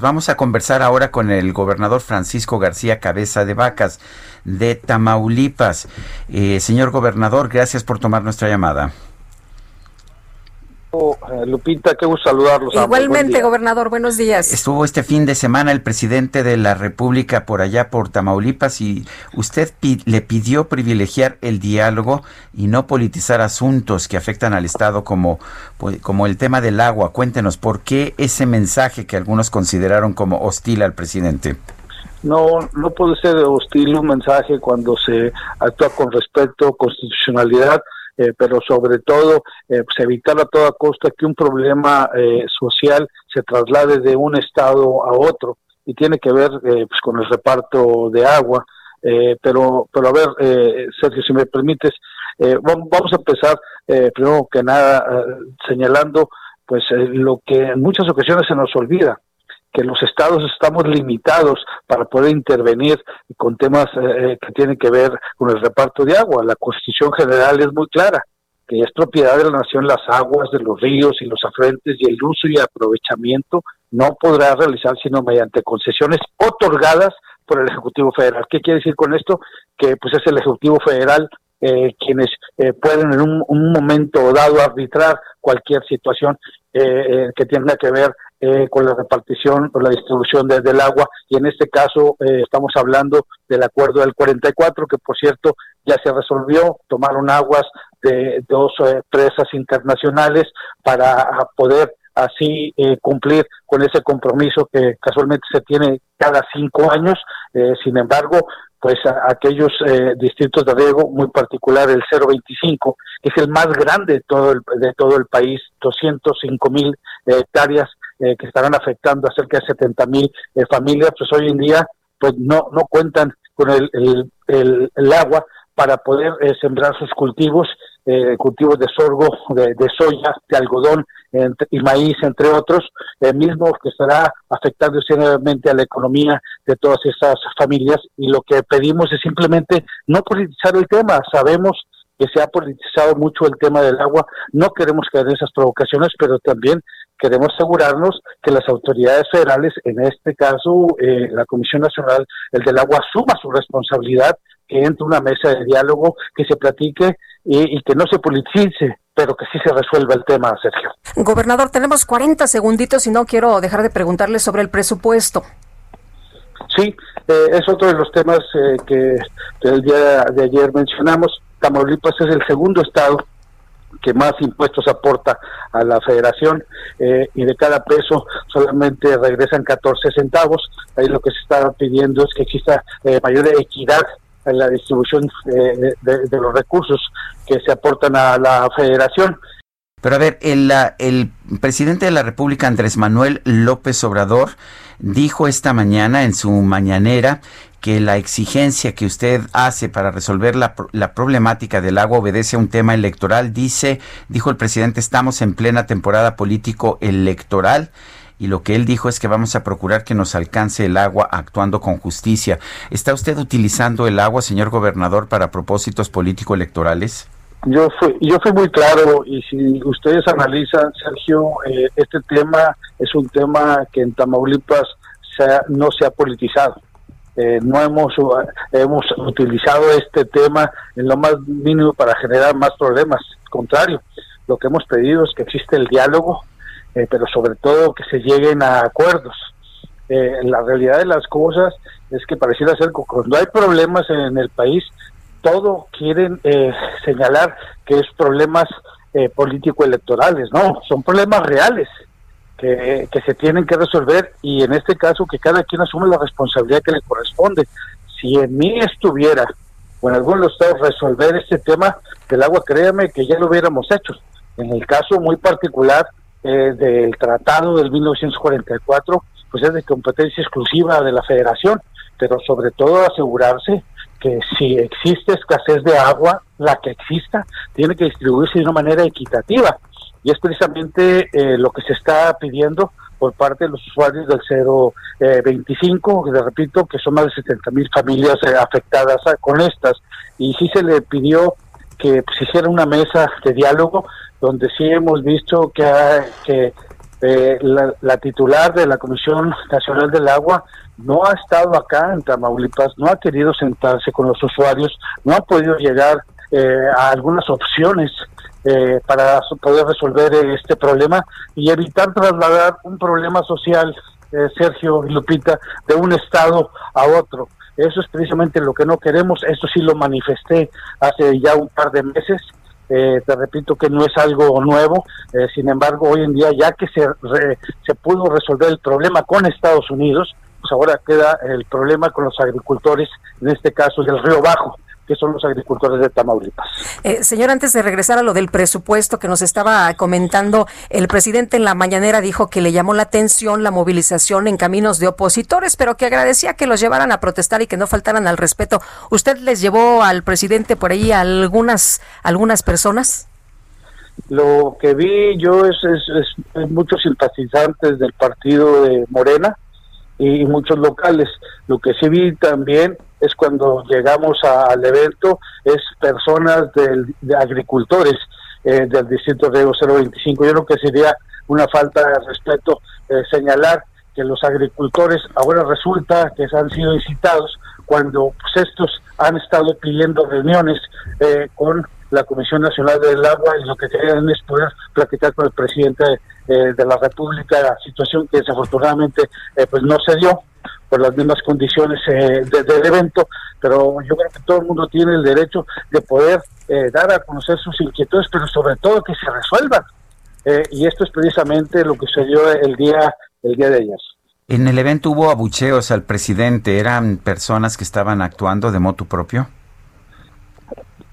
Vamos a conversar ahora con el gobernador Francisco García Cabeza de Vacas de Tamaulipas. Eh, señor gobernador, gracias por tomar nuestra llamada. Eh, Lupita, qué gusto saludarlos. Igualmente, gobernador, buenos días. Estuvo este fin de semana el presidente de la República por allá, por Tamaulipas, y usted le pidió privilegiar el diálogo y no politizar asuntos que afectan al Estado como, pues, como el tema del agua. Cuéntenos, ¿por qué ese mensaje que algunos consideraron como hostil al presidente? No, no puede ser hostil un mensaje cuando se actúa con respeto, constitucionalidad eh, pero sobre todo eh, pues evitar a toda costa que un problema eh, social se traslade de un estado a otro y tiene que ver pues con el reparto de agua. pero, pero a ver, Sergio, si me permites, vamos a empezar primero que nada señalando pues lo que en muchas ocasiones se nos olvida que los estados estamos limitados para poder intervenir con temas eh, que tienen que ver con el reparto de agua. La Constitución General es muy clara, que es propiedad de la nación las aguas de los ríos y los afluentes y el uso y aprovechamiento no podrá realizar sino mediante concesiones otorgadas por el Ejecutivo Federal. ¿Qué quiere decir con esto? Que pues es el Ejecutivo Federal eh, quienes eh, pueden en un, momento dado arbitrar cualquier situación que tenga que ver eh, con la repartición o la distribución del agua y en este caso eh, estamos hablando del acuerdo del 44 que por cierto ya se resolvió, tomaron aguas de dos eh, presas internacionales para poder así cumplir con ese compromiso que casualmente se tiene cada cinco años. sin embargo, pues aquellos distritos de riego, muy particular el 025, que es el más grande de todo el, de todo el país, 205 mil hectáreas eh, que estarán afectando a cerca de 70 mil eh, familias, pues hoy en día pues no, no cuentan con el, el, el, agua para poder eh, sembrar sus cultivos, cultivos de sorgo, de, soya, de algodón y maíz, entre otros, mismo que estará afectando seriamente a la economía de todas esas familias. Y lo que pedimos es simplemente no politizar el tema. Sabemos que se ha politizado mucho el tema del agua, no queremos caer en esas provocaciones, pero también queremos asegurarnos que las autoridades federales, en este caso eh, la Comisión Nacional el del Agua, asuma su responsabilidad, que entre una mesa de diálogo, que se platique y, que no se politice, pero que sí se resuelva el tema, Sergio. Gobernador, tenemos 40 segunditos y no quiero dejar de preguntarle sobre el presupuesto. Sí, eh, es otro de los temas eh, que, que el día de ayer mencionamos. Tamaulipas es el segundo estado que más impuestos aporta a la federación eh, y de cada peso solamente regresan 14 centavos. Ahí lo que se está pidiendo es que exista eh, mayor equidad en la distribución eh, de, los recursos que se aportan a la federación. Pero a ver, el, el presidente de la República, Andrés Manuel López Obrador, dijo esta mañana en su mañanera que la exigencia que usted hace para resolver la, la, problemática del agua obedece a un tema electoral. Dice, dijo el presidente, estamos en plena temporada político electoral y lo que él dijo es que vamos a procurar que nos alcance el agua actuando con justicia. ¿Está usted utilizando el agua, señor gobernador, para propósitos político-electorales? Yo fui, yo fui muy claro y si ustedes analizan, Sergio, eh, este tema es un tema que en Tamaulipas no se ha politizado eh, no hemos, hemos utilizado este tema en lo más mínimo para generar más problemas. Al contrario, lo que hemos pedido es que existe el diálogo, eh, pero sobre todo que se lleguen a acuerdos. Eh, la realidad de las cosas es que pareciera ser que cuando hay problemas en el país, todo quieren señalar que es problemas político-electorales, no, son problemas reales que, se tienen que resolver y en este caso que cada quien asume la responsabilidad que le corresponde. Si en mí estuviera o en algún de los estados resolver este tema del agua, créame que ya lo hubiéramos hecho. En el caso muy particular del tratado del 1944, pues es de competencia exclusiva de la federación, pero sobre todo asegurarse que si existe escasez de agua, la que exista, tiene que distribuirse de una manera equitativa. Y es precisamente eh, lo que se está pidiendo por parte de los usuarios del 025, eh, que repito, que son más de 70 mil familias eh, afectadas con estas. Y sí se le pidió que pues, se hiciera una mesa de diálogo, donde sí hemos visto que, que la, la, titular de la Comisión Nacional del Agua no ha estado acá en Tamaulipas, no ha querido sentarse con los usuarios, no ha podido llegar eh, a algunas opciones eh, para poder resolver este problema y evitar trasladar un problema social, eh, Sergio Lupita, de un estado a otro. Eso es precisamente lo que no queremos, esto sí lo manifesté hace ya un par de meses, te repito que no es algo nuevo, sin embargo hoy en día ya que se, se pudo resolver el problema con Estados Unidos, pues ahora queda el problema con los agricultores, en este caso del Río Bajo que son los agricultores de Tamaulipas. Eh, señor, antes de regresar a lo del presupuesto que nos estaba comentando, el presidente en la mañanera dijo que le llamó la atención la movilización en caminos de opositores, pero que agradecía que los llevaran a protestar y que no faltaran al respeto. ¿Usted les llevó al presidente por ahí a algunas, algunas personas? Lo que vi yo es, es muchos simpatizantes del partido de Morena, y muchos locales. Lo que sí vi también es cuando llegamos al evento, es personas del, de agricultores eh, del distrito de 025. Yo creo que sería una falta de respeto eh, señalar que los agricultores ahora resulta que han sido incitados cuando pues, estos han estado pidiendo reuniones eh, con la Comisión Nacional del Agua y lo que querían es poder platicar con el presidente eh, de la República, situación que desafortunadamente eh, pues no se dio por las mismas condiciones eh, del evento, pero yo creo que todo el mundo tiene el derecho de poder dar a conocer sus inquietudes, pero sobre todo que se resuelvan. y esto es precisamente lo que sucedió el día, el día de ayer. En el evento hubo abucheos al presidente, ¿eran personas que estaban actuando de motu propio?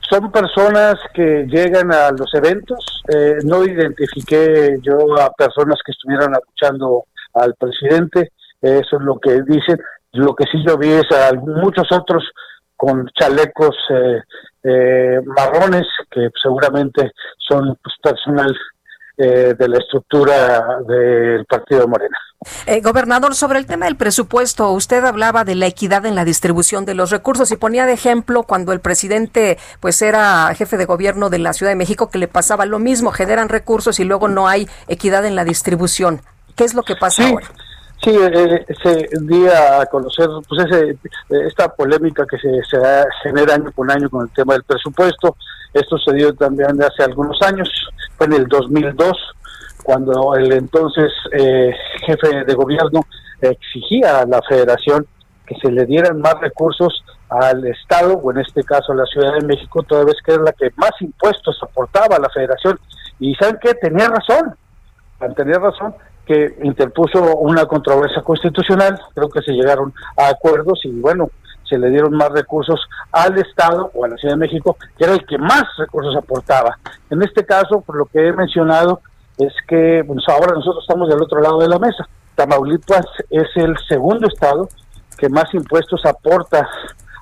Son personas que llegan a los eventos. Eh, no identifiqué yo a personas que estuvieran escuchando al presidente. Eso es lo que dicen. Lo que sí yo vi es a muchos otros con chalecos eh, eh, marrones que seguramente son pues, personal de la estructura del partido de Morena. Eh, gobernador, sobre el tema del presupuesto, usted hablaba de la equidad en la distribución de los recursos y ponía de ejemplo cuando el presidente pues era jefe de gobierno de la Ciudad de México que le pasaba lo mismo, generan recursos y luego no hay equidad en la distribución. ¿Qué es lo que pasa ahora? Sí, eh, ese día a conocer pues ese, esta polémica que se, se, genera año con año con el tema del presupuesto. Esto se dio también hace algunos años, fue en el 2002 cuando el entonces eh, jefe de gobierno exigía a la federación que se le dieran más recursos al Estado, o en este caso a la Ciudad de México, toda vez que era la que más impuestos aportaba la federación. Y ¿saben qué? Tenía razón, tenía razón que interpuso una controversia constitucional, creo que se llegaron a acuerdos y bueno, se le dieron más recursos al Estado o a la Ciudad de México, que era el que más recursos aportaba. En este caso, por lo que he mencionado, es que pues ahora nosotros estamos del otro lado de la mesa. Tamaulipas es el segundo estado que más impuestos aporta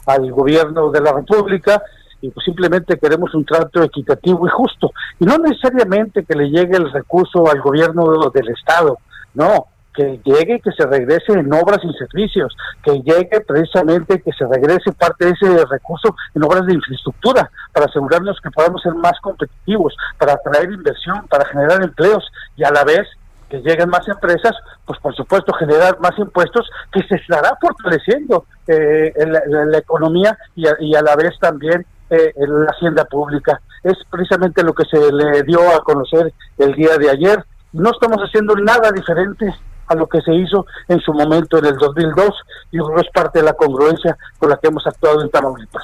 al gobierno de la República y pues simplemente queremos un trato equitativo y justo. Y no necesariamente que le llegue el recurso al gobierno del estado, no, que llegue, que se regrese en obras y servicios, que llegue precisamente que se regrese parte de ese recurso en obras de infraestructura, para asegurarnos que podamos ser más competitivos, para atraer inversión, para generar empleos y a la vez que lleguen más empresas, pues por supuesto generar más impuestos que se estará fortaleciendo eh, la, economía y a, la vez también eh, en la hacienda pública. Es precisamente lo que se le dio a conocer el día de ayer. No estamos haciendo nada diferente a lo que se hizo en su momento en el 2002 y es parte de la congruencia con la que hemos actuado en Tamaulipas.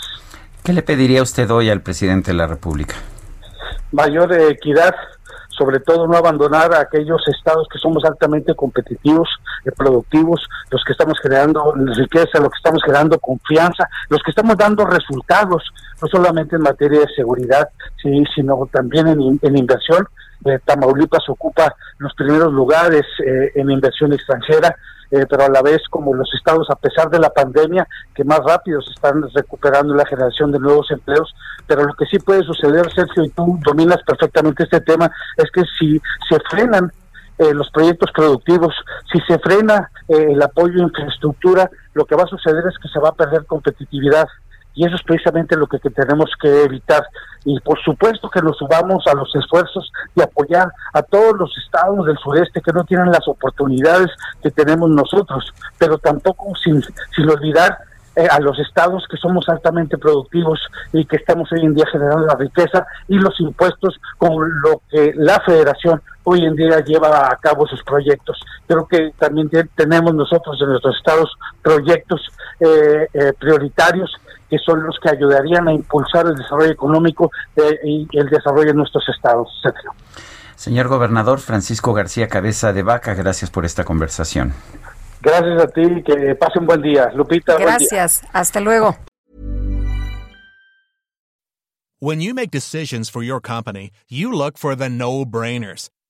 ¿Qué le pediría usted hoy al presidente de la República? Mayor equidad, sobre todo no abandonar a aquellos estados que somos altamente competitivos, eh, productivos, los que estamos generando riqueza, los que estamos generando confianza, los que estamos dando resultados, no solamente en materia de seguridad, sí, sino también en, en inversión. Eh, Tamaulipas ocupa los primeros lugares eh, en inversión extranjera, eh, pero a la vez como los estados, a pesar de la pandemia, que más rápido se están recuperando la generación de nuevos empleos, pero lo que sí puede suceder, Sergio, y tú dominas perfectamente este tema, es que si se frenan eh, los proyectos productivos, si se frena eh, el apoyo a infraestructura, lo que va a suceder es que se va a perder competitividad. Y eso es precisamente lo que, tenemos que evitar. Y por supuesto que nos subamos a los esfuerzos de apoyar a todos los estados del sureste que no tienen las oportunidades que tenemos nosotros, pero tampoco sin, sin olvidar eh, a los estados que somos altamente productivos y que estamos hoy en día generando la riqueza y los impuestos con lo que la federación hoy en día lleva a cabo sus proyectos. Creo que también tenemos nosotros en nuestros estados proyectos eh, eh, prioritarios que son los que ayudarían a impulsar el desarrollo económico eh, y el desarrollo de nuestros estados. Señor gobernador Francisco García Cabeza de Vaca, gracias por esta conversación. Gracias a ti, que pasen buen día. Lupita, gracias. Hasta luego. When you make decisions for your company, you look for the no-brainers.